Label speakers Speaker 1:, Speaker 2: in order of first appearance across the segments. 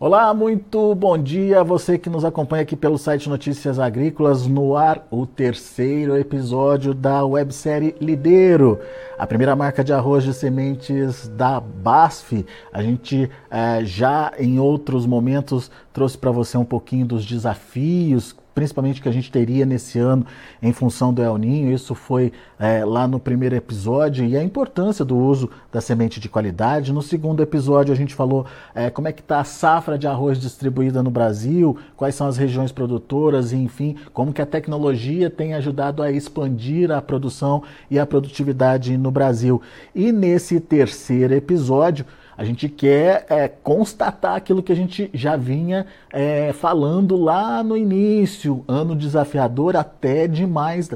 Speaker 1: Olá, muito bom dia a você que nos acompanha aqui pelo site Notícias Agrícolas, no ar o terceiro episódio da websérie Lideiro, a primeira marca de arroz de sementes da BASF. A gente eh, já em outros momentos trouxe para você um pouquinho dos desafios principalmente que a gente teria nesse ano em função do El Ninho. Isso foi é, lá no primeiro episódio e a importância do uso da semente de qualidade. No segundo episódio a gente falou é, como é que está a safra de arroz distribuída no Brasil, quais são as regiões produtoras e enfim como que a tecnologia tem ajudado a expandir a produção e a produtividade no Brasil. E nesse terceiro episódio a gente quer é, constatar aquilo que a gente já vinha é, falando lá no início, ano desafiador até demais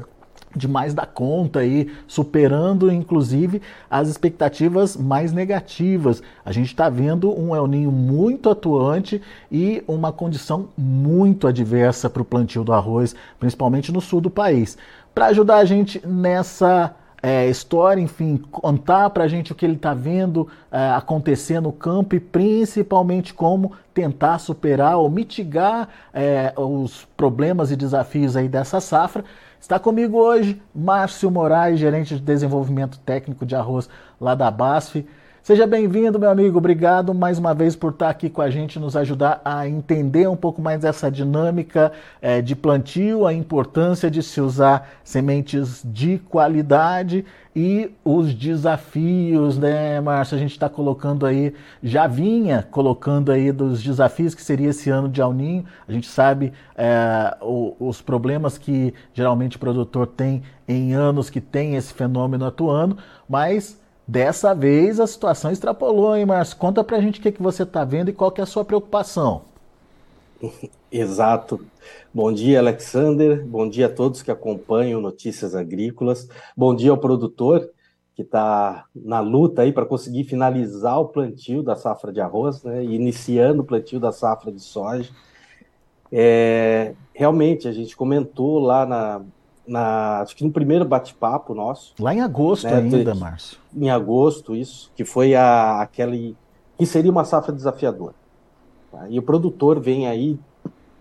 Speaker 1: demais da conta aí, superando inclusive as expectativas mais negativas. A gente está vendo um El Ninho muito atuante e uma condição muito adversa para o plantio do arroz, principalmente no sul do país. Para ajudar a gente nessa é, história, enfim, contar para a gente o que ele está vendo é, acontecer no campo e principalmente como tentar superar ou mitigar é, os problemas e desafios aí dessa safra. Está comigo hoje Márcio Moraes, gerente de desenvolvimento técnico de arroz lá da BASF. Seja bem-vindo, meu amigo. Obrigado mais uma vez por estar aqui com a gente, nos ajudar a entender um pouco mais essa dinâmica é, de plantio, a importância de se usar sementes de qualidade e os desafios, né, Márcio? A gente está colocando aí, já vinha colocando aí dos desafios que seria esse ano de Alninho. A gente sabe é, o, os problemas que geralmente o produtor tem em anos que tem esse fenômeno atuando, mas Dessa vez a situação extrapolou, hein, Márcio? Conta pra gente o que, que você está vendo e qual que é a sua preocupação.
Speaker 2: Exato. Bom dia, Alexander. Bom dia a todos que acompanham Notícias Agrícolas. Bom dia ao produtor que está na luta aí para conseguir finalizar o plantio da safra de arroz, né, iniciando o plantio da safra de soja. É, realmente, a gente comentou lá na, na, acho que no primeiro bate-papo nosso.
Speaker 1: Lá em agosto né, ainda, Márcio.
Speaker 2: Em agosto, isso, que foi a, aquele. que seria uma safra desafiadora. Tá? E o produtor vem aí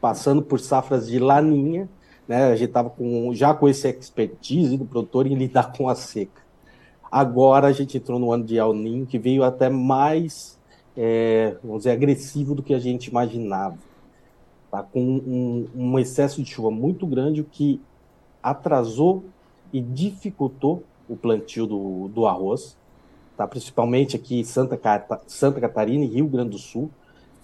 Speaker 2: passando por safras de laninha, né? A gente estava com, já com esse expertise do produtor em lidar com a seca. Agora a gente entrou no ano de El Ninho, que veio até mais, é, vamos dizer, agressivo do que a gente imaginava. Tá? Com um, um excesso de chuva muito grande, o que atrasou e dificultou o plantio do, do arroz, tá? principalmente aqui em Santa, Santa Catarina e Rio Grande do Sul.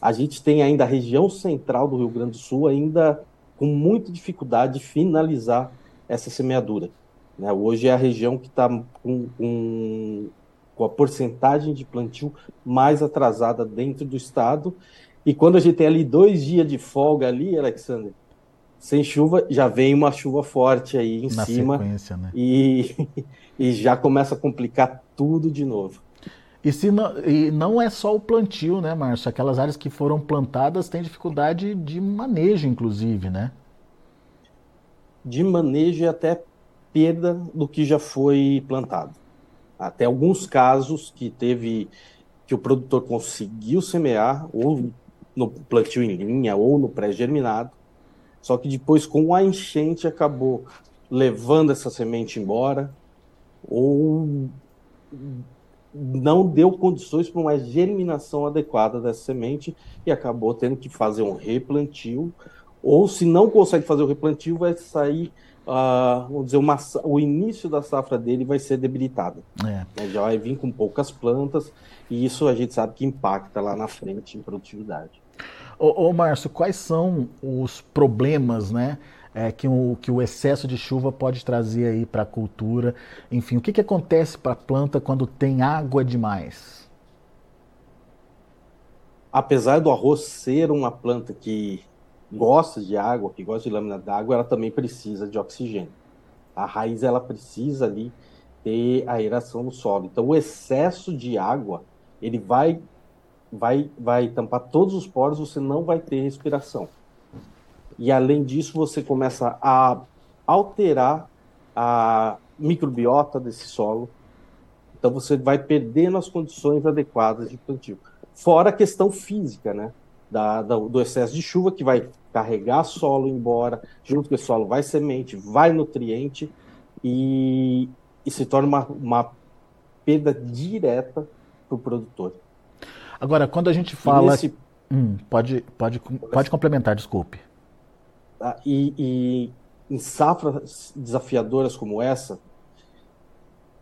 Speaker 2: A gente tem ainda a região central do Rio Grande do Sul ainda com muita dificuldade de finalizar essa semeadura. Né? Hoje é a região que está com, com, com a porcentagem de plantio mais atrasada dentro do estado. E quando a gente tem ali dois dias de folga ali, Alexander, sem chuva, já vem uma chuva forte aí em Na cima. Né? E, e já começa a complicar tudo de novo.
Speaker 1: E, se não, e não é só o plantio, né, Márcio? Aquelas áreas que foram plantadas têm dificuldade de manejo, inclusive, né?
Speaker 2: De manejo e até perda do que já foi plantado. Até alguns casos que teve que o produtor conseguiu semear, ou no plantio em linha, ou no pré-germinado, só que depois, com a enchente, acabou levando essa semente embora ou não deu condições para uma germinação adequada dessa semente e acabou tendo que fazer um replantio. Ou se não consegue fazer o replantio, vai sair, uh, vamos dizer, uma, o início da safra dele vai ser debilitado. É. Né, já vai vir com poucas plantas e isso a gente sabe que impacta lá na frente em produtividade.
Speaker 1: Ô, ô Márcio, quais são os problemas, né? É, que, o, que o excesso de chuva pode trazer aí para a cultura. Enfim, o que, que acontece para a planta quando tem água demais?
Speaker 2: Apesar do arroz ser uma planta que gosta de água, que gosta de lâmina d'água, ela também precisa de oxigênio. A raiz ela precisa ali ter aeração no solo. Então, o excesso de água ele vai vai, vai tampar todos os poros, você não vai ter respiração. E além disso, você começa a alterar a microbiota desse solo. Então você vai perdendo as condições adequadas de plantio. Fora a questão física, né? da, da, do excesso de chuva, que vai carregar solo embora, junto com o solo vai semente, vai nutriente, e, e se torna uma, uma perda direta para o produtor.
Speaker 1: Agora, quando a gente fala. Nesse... Hum, pode, pode, pode complementar, desculpe.
Speaker 2: Ah, e, e em safras desafiadoras como essa,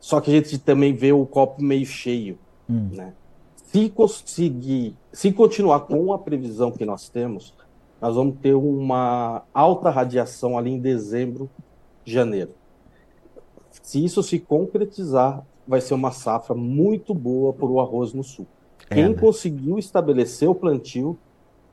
Speaker 2: só que a gente também vê o copo meio cheio. Hum. Né? Se conseguir, se continuar com a previsão que nós temos, nós vamos ter uma alta radiação ali em dezembro, janeiro. Se isso se concretizar, vai ser uma safra muito boa para o arroz no sul. É, Quem né? conseguiu estabelecer o plantio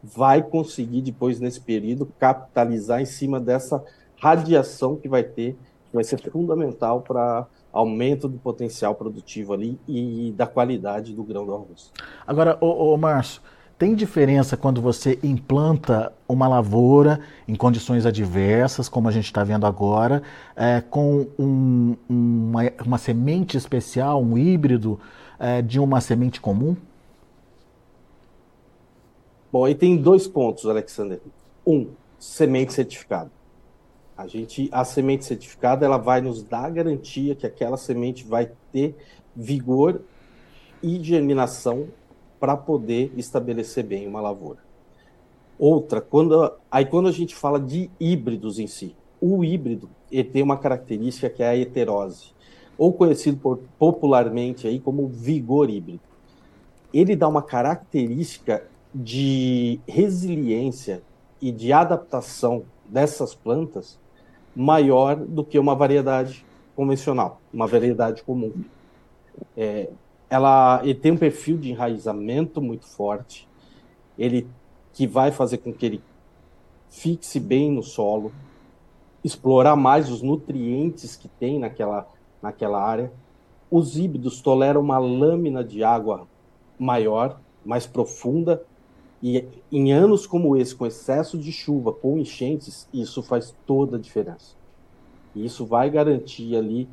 Speaker 2: vai conseguir depois nesse período capitalizar em cima dessa radiação que vai ter, que vai ser fundamental para aumento do potencial produtivo ali e da qualidade do grão do arroz.
Speaker 1: Agora, ô, ô Márcio, tem diferença quando você implanta uma lavoura em condições adversas, como a gente está vendo agora, é, com um, uma, uma, semente especial, um híbrido é, de uma semente comum?
Speaker 2: Bom, aí tem dois pontos, Alexander. Um, semente certificada. A gente, a semente certificada, ela vai nos dar a garantia que aquela semente vai ter vigor e germinação para poder estabelecer bem uma lavoura. Outra, quando aí quando a gente fala de híbridos em si, o híbrido ele tem uma característica que é a heterose, ou conhecido por, popularmente aí como vigor híbrido. Ele dá uma característica de resiliência e de adaptação dessas plantas maior do que uma variedade convencional, uma variedade comum. É, ela ele tem um perfil de enraizamento muito forte, ele que vai fazer com que ele fixe bem no solo, explorar mais os nutrientes que tem naquela, naquela área. Os híbridos toleram uma lâmina de água maior, mais profunda, e em anos como esse, com excesso de chuva, com enchentes, isso faz toda a diferença. E isso vai garantir ali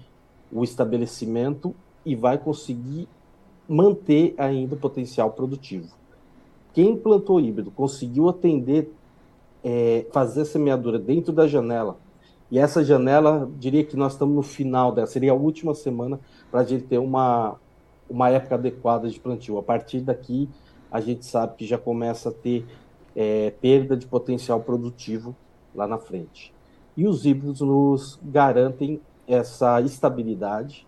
Speaker 2: o estabelecimento e vai conseguir manter ainda o potencial produtivo. Quem plantou híbrido conseguiu atender, é, fazer a semeadura dentro da janela, e essa janela, diria que nós estamos no final dela, seria a última semana para a gente ter uma, uma época adequada de plantio. A partir daqui, a gente sabe que já começa a ter é, perda de potencial produtivo lá na frente. E os híbridos nos garantem essa estabilidade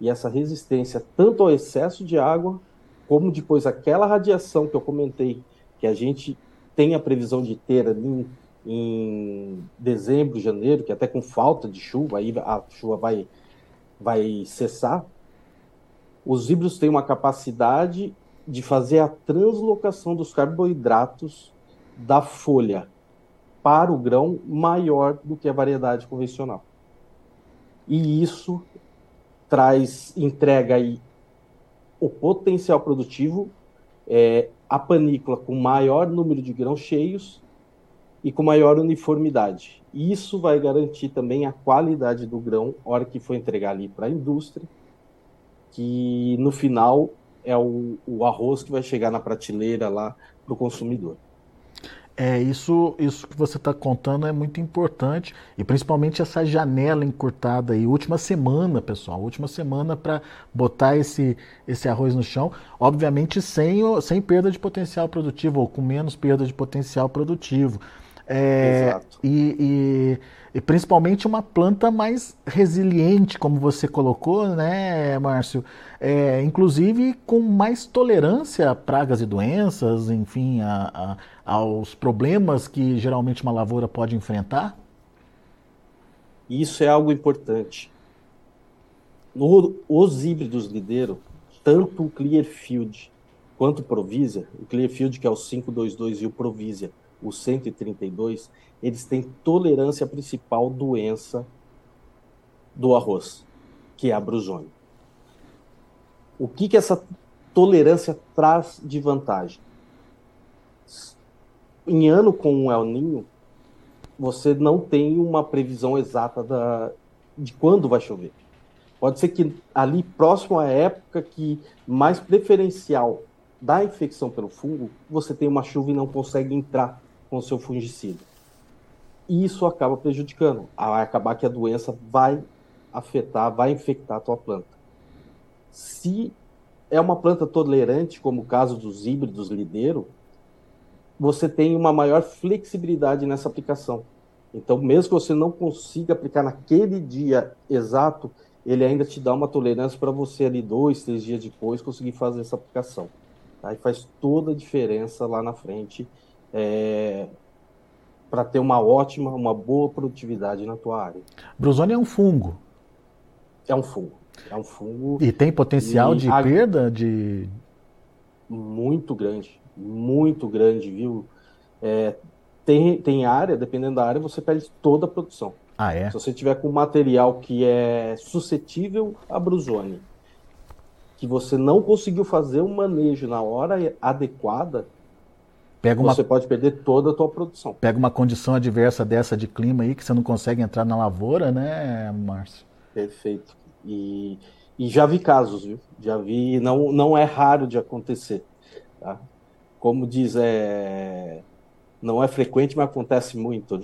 Speaker 2: e essa resistência tanto ao excesso de água, como depois aquela radiação que eu comentei, que a gente tem a previsão de ter ali em, em dezembro, janeiro, que até com falta de chuva, aí a chuva vai, vai cessar. Os híbridos têm uma capacidade de fazer a translocação dos carboidratos da folha para o grão maior do que a variedade convencional. E isso traz, entrega aí o potencial produtivo, é, a panícula com maior número de grãos cheios e com maior uniformidade. Isso vai garantir também a qualidade do grão, hora que for entregar ali para a indústria, que no final é o, o arroz que vai chegar na prateleira lá para o consumidor.
Speaker 1: É, isso, isso que você está contando é muito importante e principalmente essa janela encurtada aí, última semana, pessoal, última semana para botar esse, esse arroz no chão, obviamente sem, sem perda de potencial produtivo ou com menos perda de potencial produtivo. É, Exato. E, e, e, principalmente uma planta mais resiliente, como você colocou, né, Márcio? É, inclusive com mais tolerância a pragas e doenças, enfim, a, a, aos problemas que geralmente uma lavoura pode enfrentar?
Speaker 2: Isso é algo importante. No, os híbridos lideram tanto o Clearfield quanto o Provisia, o Clearfield que é o 522 e o Provisia o 132, eles têm tolerância à principal doença do arroz, que é a brusônia. O que, que essa tolerância traz de vantagem? Em ano com o El Ninho, você não tem uma previsão exata da, de quando vai chover. Pode ser que ali próximo à época que mais preferencial da infecção pelo fungo, você tem uma chuva e não consegue entrar com o seu fungicida. E isso acaba prejudicando. Vai acabar que a doença vai afetar, vai infectar a tua planta. Se é uma planta tolerante, como o caso dos híbridos lideiro, você tem uma maior flexibilidade nessa aplicação. Então, mesmo que você não consiga aplicar naquele dia exato, ele ainda te dá uma tolerância para você ali dois, três dias depois conseguir fazer essa aplicação. Aí faz toda a diferença lá na frente é, para ter uma ótima, uma boa produtividade na tua área.
Speaker 1: Brusônia é um fungo.
Speaker 2: É um fungo. É um fungo.
Speaker 1: E tem potencial de a... perda de.
Speaker 2: Muito grande. Muito grande, viu? É, tem, tem área, dependendo da área, você perde toda a produção.
Speaker 1: Ah, é?
Speaker 2: Se você tiver com material que é suscetível a brusone, que você não conseguiu fazer o um manejo na hora adequada,
Speaker 1: Pega uma,
Speaker 2: você pode perder toda a tua produção.
Speaker 1: Pega uma condição adversa dessa de clima aí que você não consegue entrar na lavoura, né, Márcio?
Speaker 2: Perfeito. E, e já vi casos, viu? Já vi, não, não é raro de acontecer. Tá? Como diz, é, não é frequente, mas acontece muito.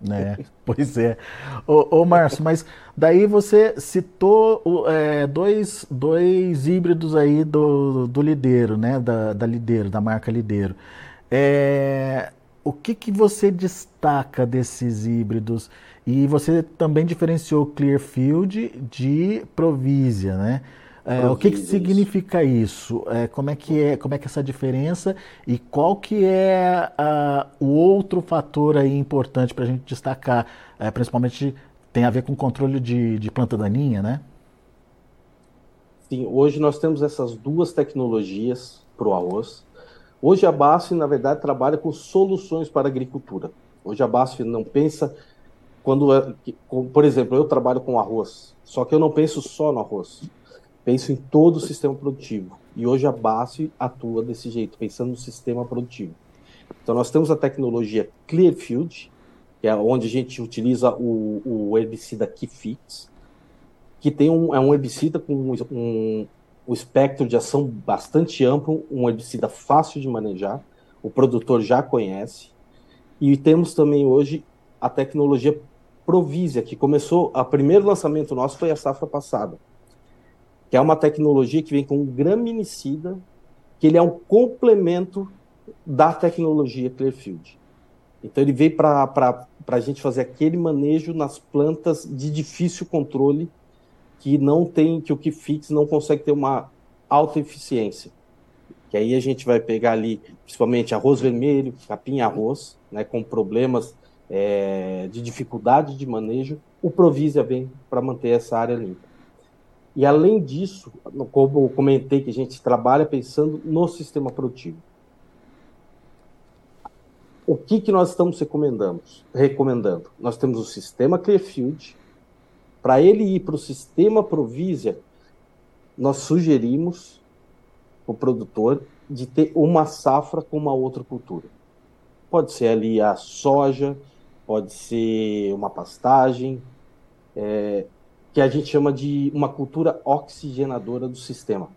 Speaker 2: Né?
Speaker 1: É, pois é. Ô, ô Márcio, mas daí você citou é, dois, dois híbridos aí do, do Lideiro, né? Da, da Lideiro, da marca Lideiro. É, o que, que você destaca desses híbridos? E você também diferenciou Clearfield de Provisia, né? É, o que, que significa isso? É, como, é que é, como é que é essa diferença e qual que é o outro fator aí importante para a gente destacar, é, principalmente tem a ver com controle de, de planta daninha, né?
Speaker 2: Sim, hoje nós temos essas duas tecnologias para o arroz. Hoje a BASF, na verdade, trabalha com soluções para a agricultura. Hoje a BASF não pensa quando, é, por exemplo, eu trabalho com arroz, só que eu não penso só no arroz penso em todo o sistema produtivo. E hoje a BASF atua desse jeito, pensando no sistema produtivo. Então nós temos a tecnologia Clearfield, que é onde a gente utiliza o, o herbicida Kifix, que tem um, é um herbicida com um, um, espectro de ação bastante amplo, um herbicida fácil de manejar, o produtor já conhece. E temos também hoje a tecnologia Provisia, que começou, o primeiro lançamento nosso foi a safra passada que é uma tecnologia que vem com um graminicida, que ele é um complemento da tecnologia Clearfield. Então ele veio para a gente fazer aquele manejo nas plantas de difícil controle que não tem, que o que fix não consegue ter uma alta eficiência. Que aí a gente vai pegar ali, principalmente arroz vermelho, capim arroz, né, com problemas é, de dificuldade de manejo, o Provisia vem para manter essa área limpa. E além disso, como eu comentei que a gente trabalha pensando no sistema produtivo. O que, que nós estamos recomendando? Nós temos o sistema Clearfield. Para ele ir para o sistema Provisia, nós sugerimos o produtor de ter uma safra com uma outra cultura. Pode ser ali a soja, pode ser uma pastagem, é, que a gente chama de uma cultura oxigenadora do sistema.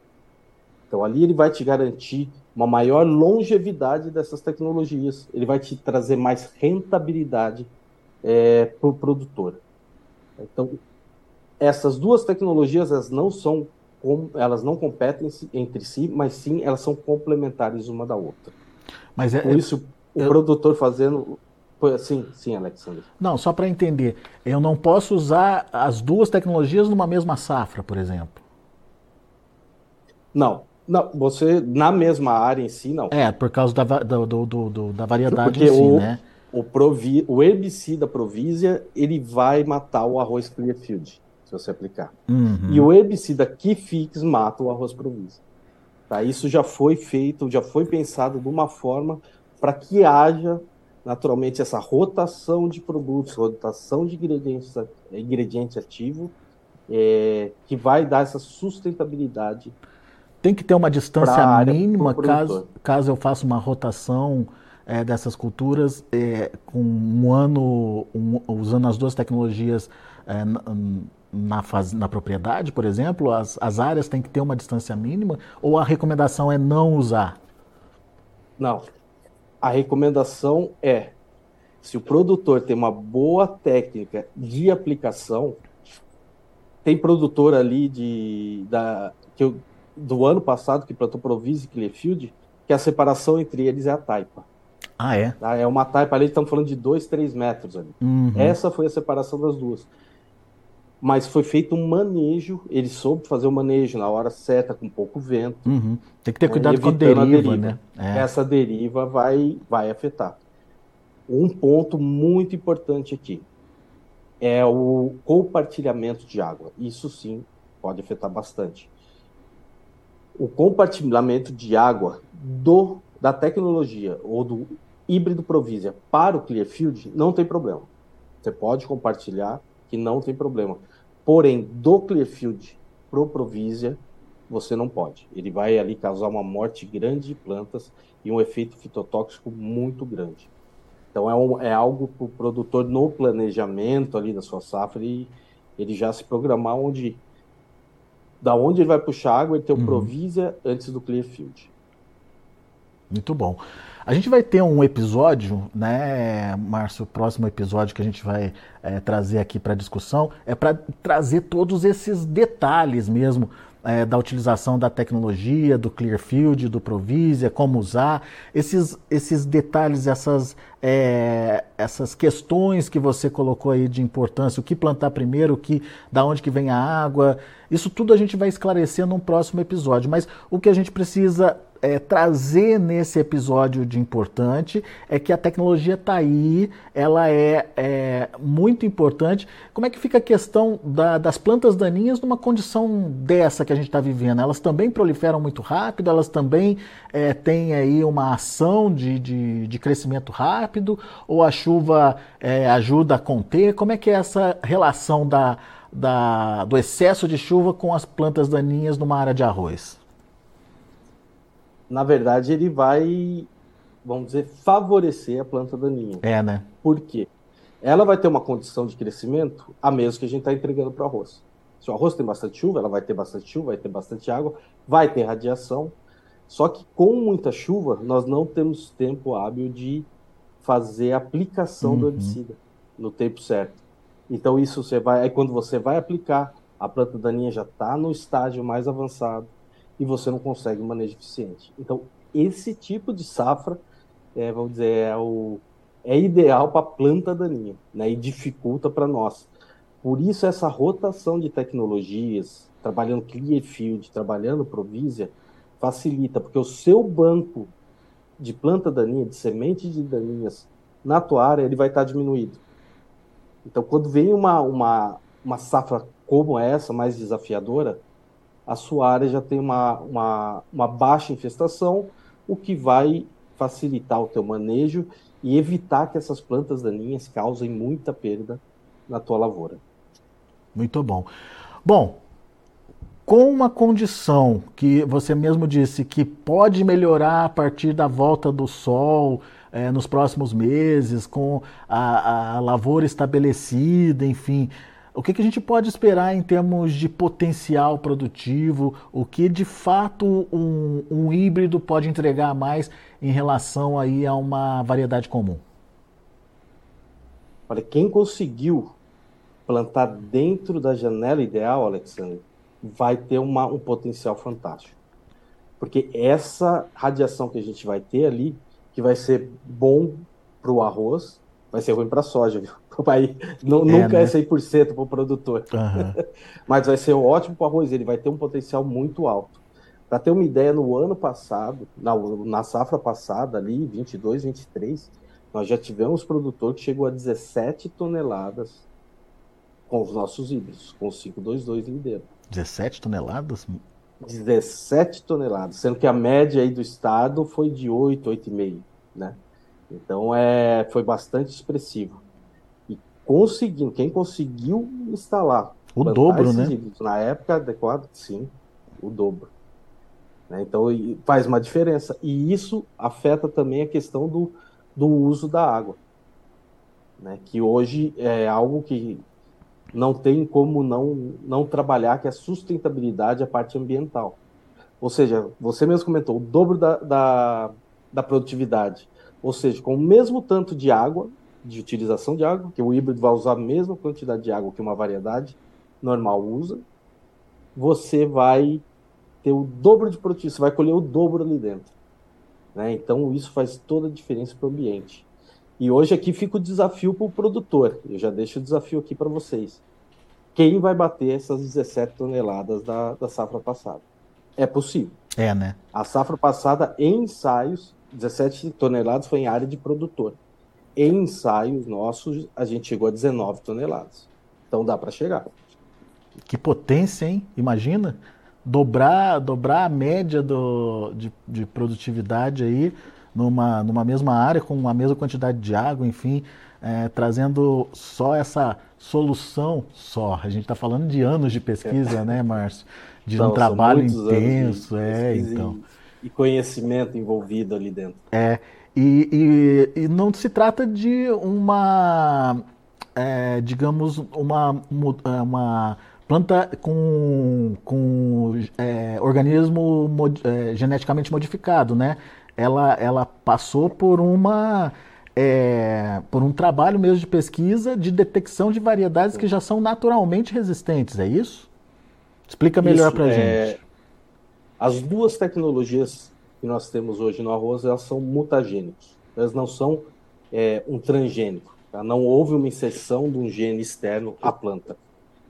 Speaker 2: Então, ali ele vai te garantir uma maior longevidade dessas tecnologias, ele vai te trazer mais rentabilidade é, para o produtor. Então, essas duas tecnologias elas não são elas não competem entre si, mas sim elas são complementares uma da outra. Mas é, Por isso, o produtor fazendo Sim, sim, Alexandre.
Speaker 1: Não, só para entender, eu não posso usar as duas tecnologias numa mesma safra, por exemplo.
Speaker 2: Não, não, você na mesma área em si não.
Speaker 1: É, por causa da, do, do, do, da variedade Porque em si,
Speaker 2: o,
Speaker 1: né?
Speaker 2: O, provi, o herbicida Provisia, ele vai matar o arroz Clearfield, se você aplicar. Uhum. E o herbicida Kifix mata o arroz Provisia. Tá? Isso já foi feito, já foi pensado de uma forma para que haja naturalmente essa rotação de produtos, rotação de ingredientes, ingrediente ativo, é, que vai dar essa sustentabilidade.
Speaker 1: Tem que ter uma distância mínima caso, caso eu faça uma rotação é, dessas culturas é, com um ano um, usando as duas tecnologias é, na, faz, na propriedade, por exemplo? As, as áreas têm que ter uma distância mínima? Ou a recomendação é não usar?
Speaker 2: Não. A recomendação é: se o produtor tem uma boa técnica de aplicação, tem produtor ali de, da, que eu, do ano passado que plantou Provise e Clearfield, que a separação entre eles é a taipa.
Speaker 1: Ah, é?
Speaker 2: Tá? É uma taipa ali, estamos falando de 2, 3 metros ali.
Speaker 1: Uhum.
Speaker 2: Essa foi a separação das duas. Mas foi feito um manejo, ele soube fazer o manejo na hora certa, com pouco vento.
Speaker 1: Uhum. Tem que ter cuidado com a deriva, a deriva, né?
Speaker 2: É. Essa deriva vai, vai afetar. Um ponto muito importante aqui é o compartilhamento de água. Isso sim pode afetar bastante. O compartilhamento de água do da tecnologia ou do híbrido Provisia para o Clearfield não tem problema. Você pode compartilhar que não tem problema. Porém, do Clearfield pro Provisia, você não pode. Ele vai ali causar uma morte grande de plantas e um efeito fitotóxico muito grande. Então é, um, é algo para o produtor no planejamento ali da sua safra e ele já se programar onde da onde ele vai puxar água e ter o uhum. Provisia antes do Clearfield.
Speaker 1: Muito bom. A gente vai ter um episódio, né, Márcio? O próximo episódio que a gente vai é, trazer aqui para discussão é para trazer todos esses detalhes mesmo é, da utilização da tecnologia, do Clearfield, do Provisia, como usar, esses, esses detalhes, essas, é, essas questões que você colocou aí de importância, o que plantar primeiro, o que, da onde que vem a água, isso tudo a gente vai esclarecer num próximo episódio. Mas o que a gente precisa é, trazer nesse episódio de importante é que a tecnologia está aí, ela é, é, muito importante. Como é que fica a questão da, das plantas daninhas numa condição dessa que a gente está vivendo? Elas também proliferam muito rápido, elas também é, têm aí uma ação de, de, de, crescimento rápido, ou a chuva é, ajuda a conter? Como é que é essa relação da, da, do excesso de chuva com as plantas daninhas numa área de arroz?
Speaker 2: na verdade, ele vai, vamos dizer, favorecer a planta daninha.
Speaker 1: É, né?
Speaker 2: Por quê? Ela vai ter uma condição de crescimento a mesma que a gente está entregando para o arroz. Se o arroz tem bastante chuva, ela vai ter bastante chuva, vai ter bastante água, vai ter radiação. Só que com muita chuva, nós não temos tempo hábil de fazer a aplicação uhum. do herbicida no tempo certo. Então isso você vai, aí quando você vai aplicar, a planta daninha já está no estágio mais avançado e você não consegue um manejo eficiente. Então, esse tipo de safra, é, vamos dizer, é, o, é ideal para a planta daninha, né, e dificulta para nós. Por isso, essa rotação de tecnologias, trabalhando Clearfield, trabalhando Provisia, facilita, porque o seu banco de planta daninha, de semente de daninhas na tua área, ele vai estar diminuído. Então, quando vem uma, uma, uma safra como essa, mais desafiadora, a sua área já tem uma, uma, uma baixa infestação, o que vai facilitar o teu manejo e evitar que essas plantas daninhas causem muita perda na tua lavoura.
Speaker 1: Muito bom. Bom, com uma condição que você mesmo disse que pode melhorar a partir da volta do sol é, nos próximos meses, com a, a lavoura estabelecida, enfim, o que, que, a gente pode esperar em termos de potencial produtivo? O que de fato um, um, híbrido pode entregar mais em relação aí a uma variedade comum?
Speaker 2: Olha, quem conseguiu plantar dentro da janela ideal, Alexandre, vai ter uma, um potencial fantástico. Porque essa radiação que a gente vai ter ali, que vai ser bom para o arroz, vai ser ruim para a soja, viu? Vai, não, é, nunca né? é 100% para o produtor. Uhum. Mas vai ser ótimo para o arroz, ele vai ter um potencial muito alto. Para ter uma ideia, no ano passado, na, na safra passada, ali, 22, 23, nós já tivemos produtor que chegou a 17 toneladas com os nossos híbridos, com o 522 lideiro.
Speaker 1: 17 toneladas?
Speaker 2: 17 toneladas, sendo que a média aí do estado foi de 8, 8,5, né? Então é, foi bastante expressivo. E conseguindo, quem conseguiu instalar
Speaker 1: o dobro, né?
Speaker 2: Na época adequada, sim, o dobro. Né? Então faz uma diferença. E isso afeta também a questão do, do uso da água. Né? Que hoje é algo que não tem como não, não trabalhar que a sustentabilidade é a parte ambiental. Ou seja, você mesmo comentou, o dobro da, da, da produtividade. Ou seja, com o mesmo tanto de água, de utilização de água, que o híbrido vai usar a mesma quantidade de água que uma variedade normal usa, você vai ter o dobro de produtividade, você vai colher o dobro ali dentro. Né? Então, isso faz toda a diferença para o ambiente. E hoje aqui fica o desafio para o produtor. Eu já deixo o desafio aqui para vocês. Quem vai bater essas 17 toneladas da, da safra passada? É possível.
Speaker 1: É, né?
Speaker 2: A safra passada, em ensaios, 17 toneladas foi em área de produtor. Em ensaios nossos, a gente chegou a 19 toneladas. Então dá para chegar.
Speaker 1: Que potência, hein? Imagina dobrar, dobrar a média do, de, de produtividade aí numa, numa mesma área, com a mesma quantidade de água, enfim, é, trazendo só essa solução só. A gente está falando de anos de pesquisa, é. né, Márcio? De então, um trabalho intenso, é, então.
Speaker 2: E, conhecimento envolvido ali dentro.
Speaker 1: É, e, e, e não se trata de uma, é, digamos, uma, uma planta com, com é, organismo mod, é, geneticamente modificado, né? Ela, ela passou por uma é, por um trabalho mesmo de pesquisa de detecção de variedades que já são naturalmente resistentes, é isso? Explica melhor para a é, gente.
Speaker 2: As duas tecnologias que nós temos hoje no arroz, elas são mutagênicos. Elas não são é, um transgênico. Tá? Não houve uma inserção de um gene externo à planta.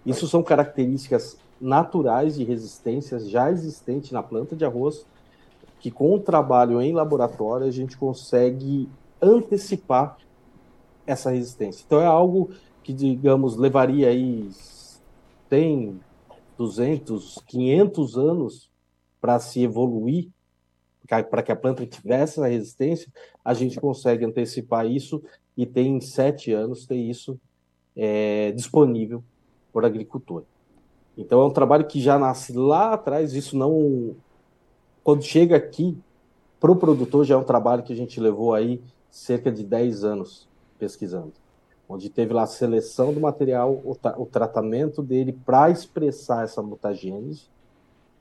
Speaker 2: Isso são características naturais de resistências já existentes na planta de arroz que com o trabalho em laboratório a gente consegue antecipar essa resistência. Então é algo que, digamos, levaria aí tem 200, 500 anos para se evoluir, para que a planta tivesse essa resistência, a gente consegue antecipar isso e tem em sete anos ter isso é, disponível para agricultor. Então é um trabalho que já nasce lá atrás, isso não quando chega aqui, para o produtor já é um trabalho que a gente levou aí cerca de 10 anos pesquisando. Onde teve lá a seleção do material, o, o tratamento dele para expressar essa mutagênese.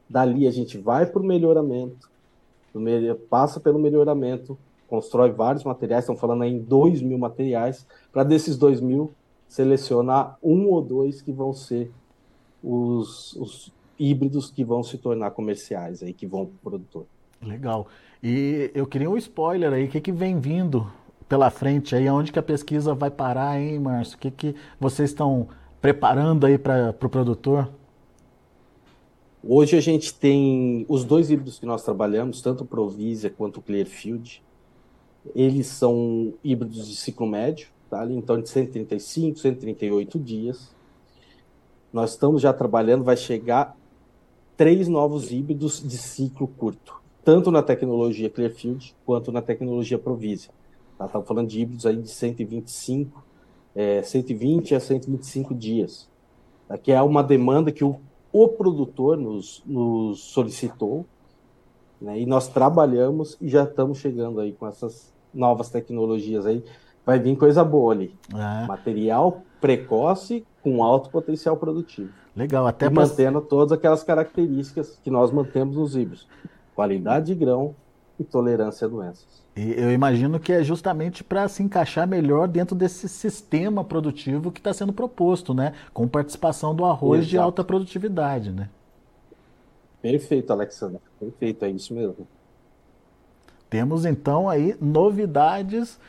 Speaker 2: Dali a gente vai para o melhoramento, passa pelo melhoramento, constrói vários materiais, estão falando aí em 2 mil materiais, para desses 2 mil selecionar um ou dois que vão ser os, os híbridos que vão se tornar comerciais aí, que vão para o produtor.
Speaker 1: Legal. E eu queria um spoiler aí, o que, que vem vindo pela frente aí, aonde que a pesquisa vai parar, hein, Márcio? O que, que vocês estão preparando aí para o pro produtor?
Speaker 2: Hoje a gente tem os dois híbridos que nós trabalhamos, tanto o Provisia quanto o Clearfield. Eles são híbridos de ciclo médio, tá? então de 135, 138 dias. Nós estamos já trabalhando, vai chegar três novos híbridos de ciclo curto, tanto na tecnologia Clearfield quanto na tecnologia Provisia. Tá? Estamos falando de híbridos aí de 125, é, 120 a 125 dias, tá? que é uma demanda que o, o produtor nos, nos solicitou, né? e nós trabalhamos e já estamos chegando aí com essas novas tecnologias aí. Vai vir coisa boa ali. É. Material precoce com alto potencial produtivo.
Speaker 1: Legal, até
Speaker 2: e mantendo todas aquelas características que nós mantemos nos híbridos: qualidade de grão e tolerância a doenças.
Speaker 1: E eu imagino que é justamente para se encaixar melhor dentro desse sistema produtivo que está sendo proposto, né? Com participação do arroz Exato. de alta produtividade, né?
Speaker 2: Perfeito, Alexandre. Perfeito, é isso mesmo.
Speaker 1: Temos então aí novidades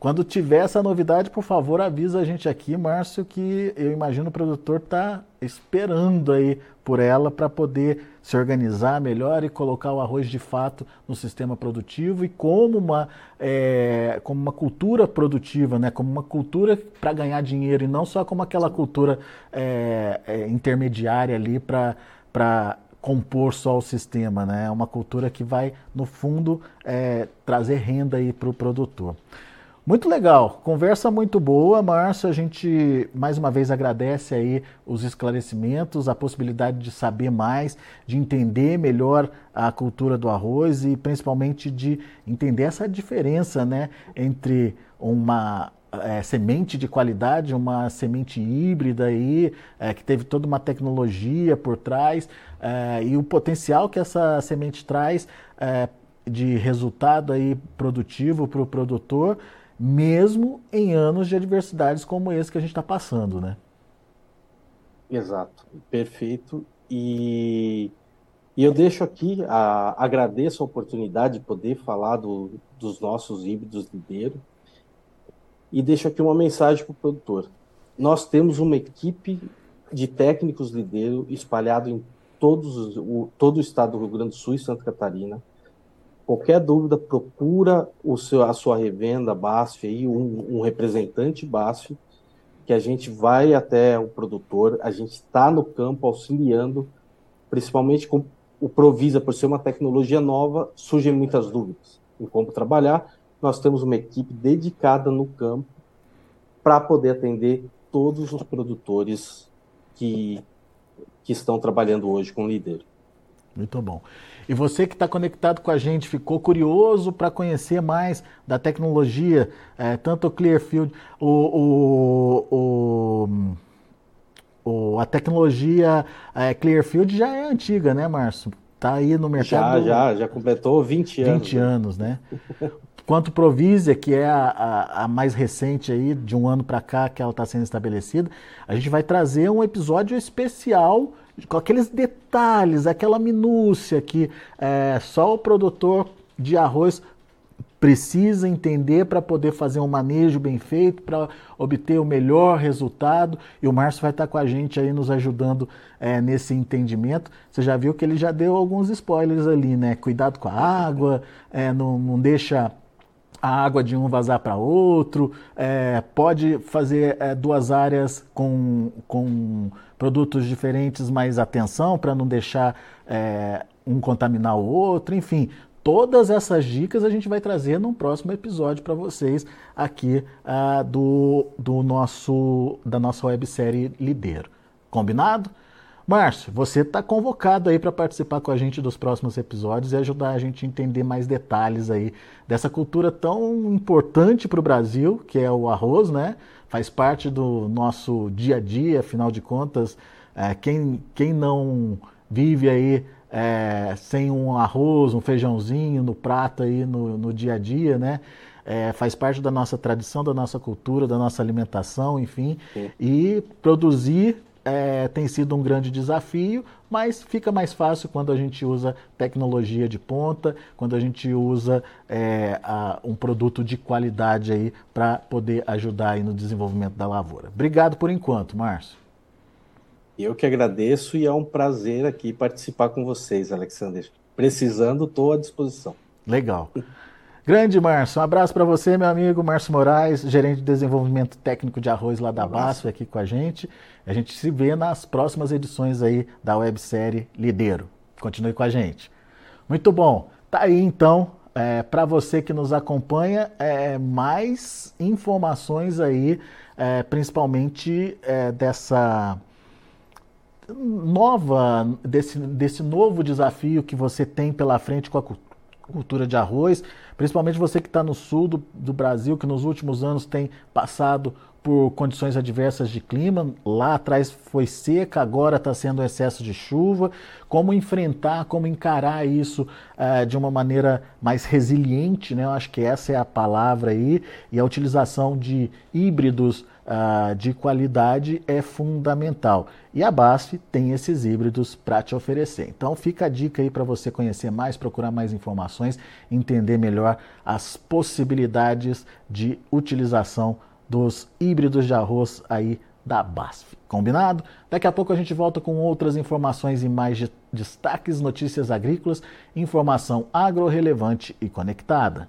Speaker 1: quando tiver essa novidade, por favor, avisa a gente aqui, Márcio, que eu imagino o produtor está esperando aí por ela para poder se organizar melhor e colocar o arroz de fato no sistema produtivo e como uma, é, como uma cultura produtiva, né? como uma cultura para ganhar dinheiro e não só como aquela cultura é, é, intermediária ali para compor só o sistema, né? É uma cultura que vai, no fundo, é, trazer renda para o produtor. Muito legal, conversa muito boa, Márcio. A gente mais uma vez agradece aí os esclarecimentos, a possibilidade de saber mais, de entender melhor a cultura do arroz e principalmente de entender essa diferença, né, entre uma é, semente de qualidade, uma semente híbrida aí, é, que teve toda uma tecnologia por trás é, e o potencial que essa semente traz de resultado aí produtivo para o produtor, mesmo em anos de adversidades como esse que a gente está passando, né?
Speaker 2: Exato, perfeito. E, e eu deixo aqui, a, agradeço a oportunidade de poder falar do, dos nossos híbridos Lideiro e deixo aqui uma mensagem para o produtor. Nós temos uma equipe de técnicos Lideiro espalhado em todos, o, todo o estado do Rio Grande do Sul e Santa Catarina. Qualquer dúvida, procura o seu, a sua revenda BASF, aí, um, um representante BASF, que a gente vai até o produtor, a gente está no campo auxiliando, principalmente com o Provisa, por ser uma tecnologia nova, surgem muitas dúvidas em como trabalhar. Nós temos uma equipe dedicada no campo para poder atender todos os produtores que, que estão trabalhando hoje com o líder.
Speaker 1: Muito bom. E você que está conectado com a gente, ficou curioso para conhecer mais da tecnologia, é, tanto o Clearfield, o, o, o, a tecnologia é, Clearfield já é antiga, né, Márcio? Está aí no mercado.
Speaker 2: Já, já, já completou 20 anos.
Speaker 1: 20 anos, né? Quanto Provisia, que é a, a, a, mais recente aí, de um ano para cá que ela está sendo estabelecida, a gente vai trazer um episódio especial com aqueles detalhes, aquela minúcia que é, só o produtor de arroz precisa entender para poder fazer um manejo bem feito, para obter o melhor resultado. E o Márcio vai estar com a gente aí nos ajudando é, nesse entendimento. Você já viu que ele já deu alguns spoilers ali, né? Cuidado com a água, é, não, não deixa a água de um vazar para outro, é, pode fazer duas áreas com, com produtos diferentes, mas atenção para não deixar é, um contaminar o outro, enfim. Todas essas dicas a gente vai trazer num próximo episódio para vocês aqui uh, do, do nosso, da nossa websérie Lideiro. Combinado? Márcio, você está convocado aí para participar com a gente dos próximos episódios e ajudar a gente a entender mais detalhes aí dessa cultura tão importante para o Brasil, que é o arroz, né? Faz parte do nosso dia a dia, afinal de contas, é, quem, quem não vive aí é, sem um arroz, um feijãozinho no prato aí no, no dia a dia, né? É, faz parte da nossa tradição, da nossa cultura, da nossa alimentação, enfim. Sim. E produzir é, tem sido um grande desafio, mas fica mais fácil quando a gente usa tecnologia de ponta, quando a gente usa é, a, um produto de qualidade aí para poder ajudar aí no desenvolvimento da lavoura. Obrigado por enquanto, Márcio.
Speaker 2: Eu que agradeço e é um prazer aqui participar com vocês, Alexander. Precisando, estou à disposição.
Speaker 1: Legal. Grande Márcio, um abraço para você, meu amigo Márcio Moraes, gerente de desenvolvimento técnico de arroz lá da um aqui com a gente. A gente se vê nas próximas edições aí da websérie Lideiro. Continue com a gente. Muito bom. Tá aí então, é, para você que nos acompanha, é, mais informações aí, é, principalmente é, dessa nova, desse, desse novo desafio que você tem pela frente com a cultura de arroz, principalmente você que está no sul do, do Brasil, que nos últimos anos tem passado por condições adversas de clima. Lá atrás foi seca, agora está sendo excesso de chuva. Como enfrentar, como encarar isso uh, de uma maneira mais resiliente, né? Eu acho que essa é a palavra aí. E a utilização de híbridos uh, de qualidade é fundamental. E a BASF tem esses híbridos para te oferecer. Então fica a dica aí para você conhecer mais, procurar mais informações, entender melhor as possibilidades de utilização dos híbridos de arroz aí da BASF. Combinado? Daqui a pouco a gente volta com outras informações e mais de destaques, notícias agrícolas, informação agro-relevante e conectada.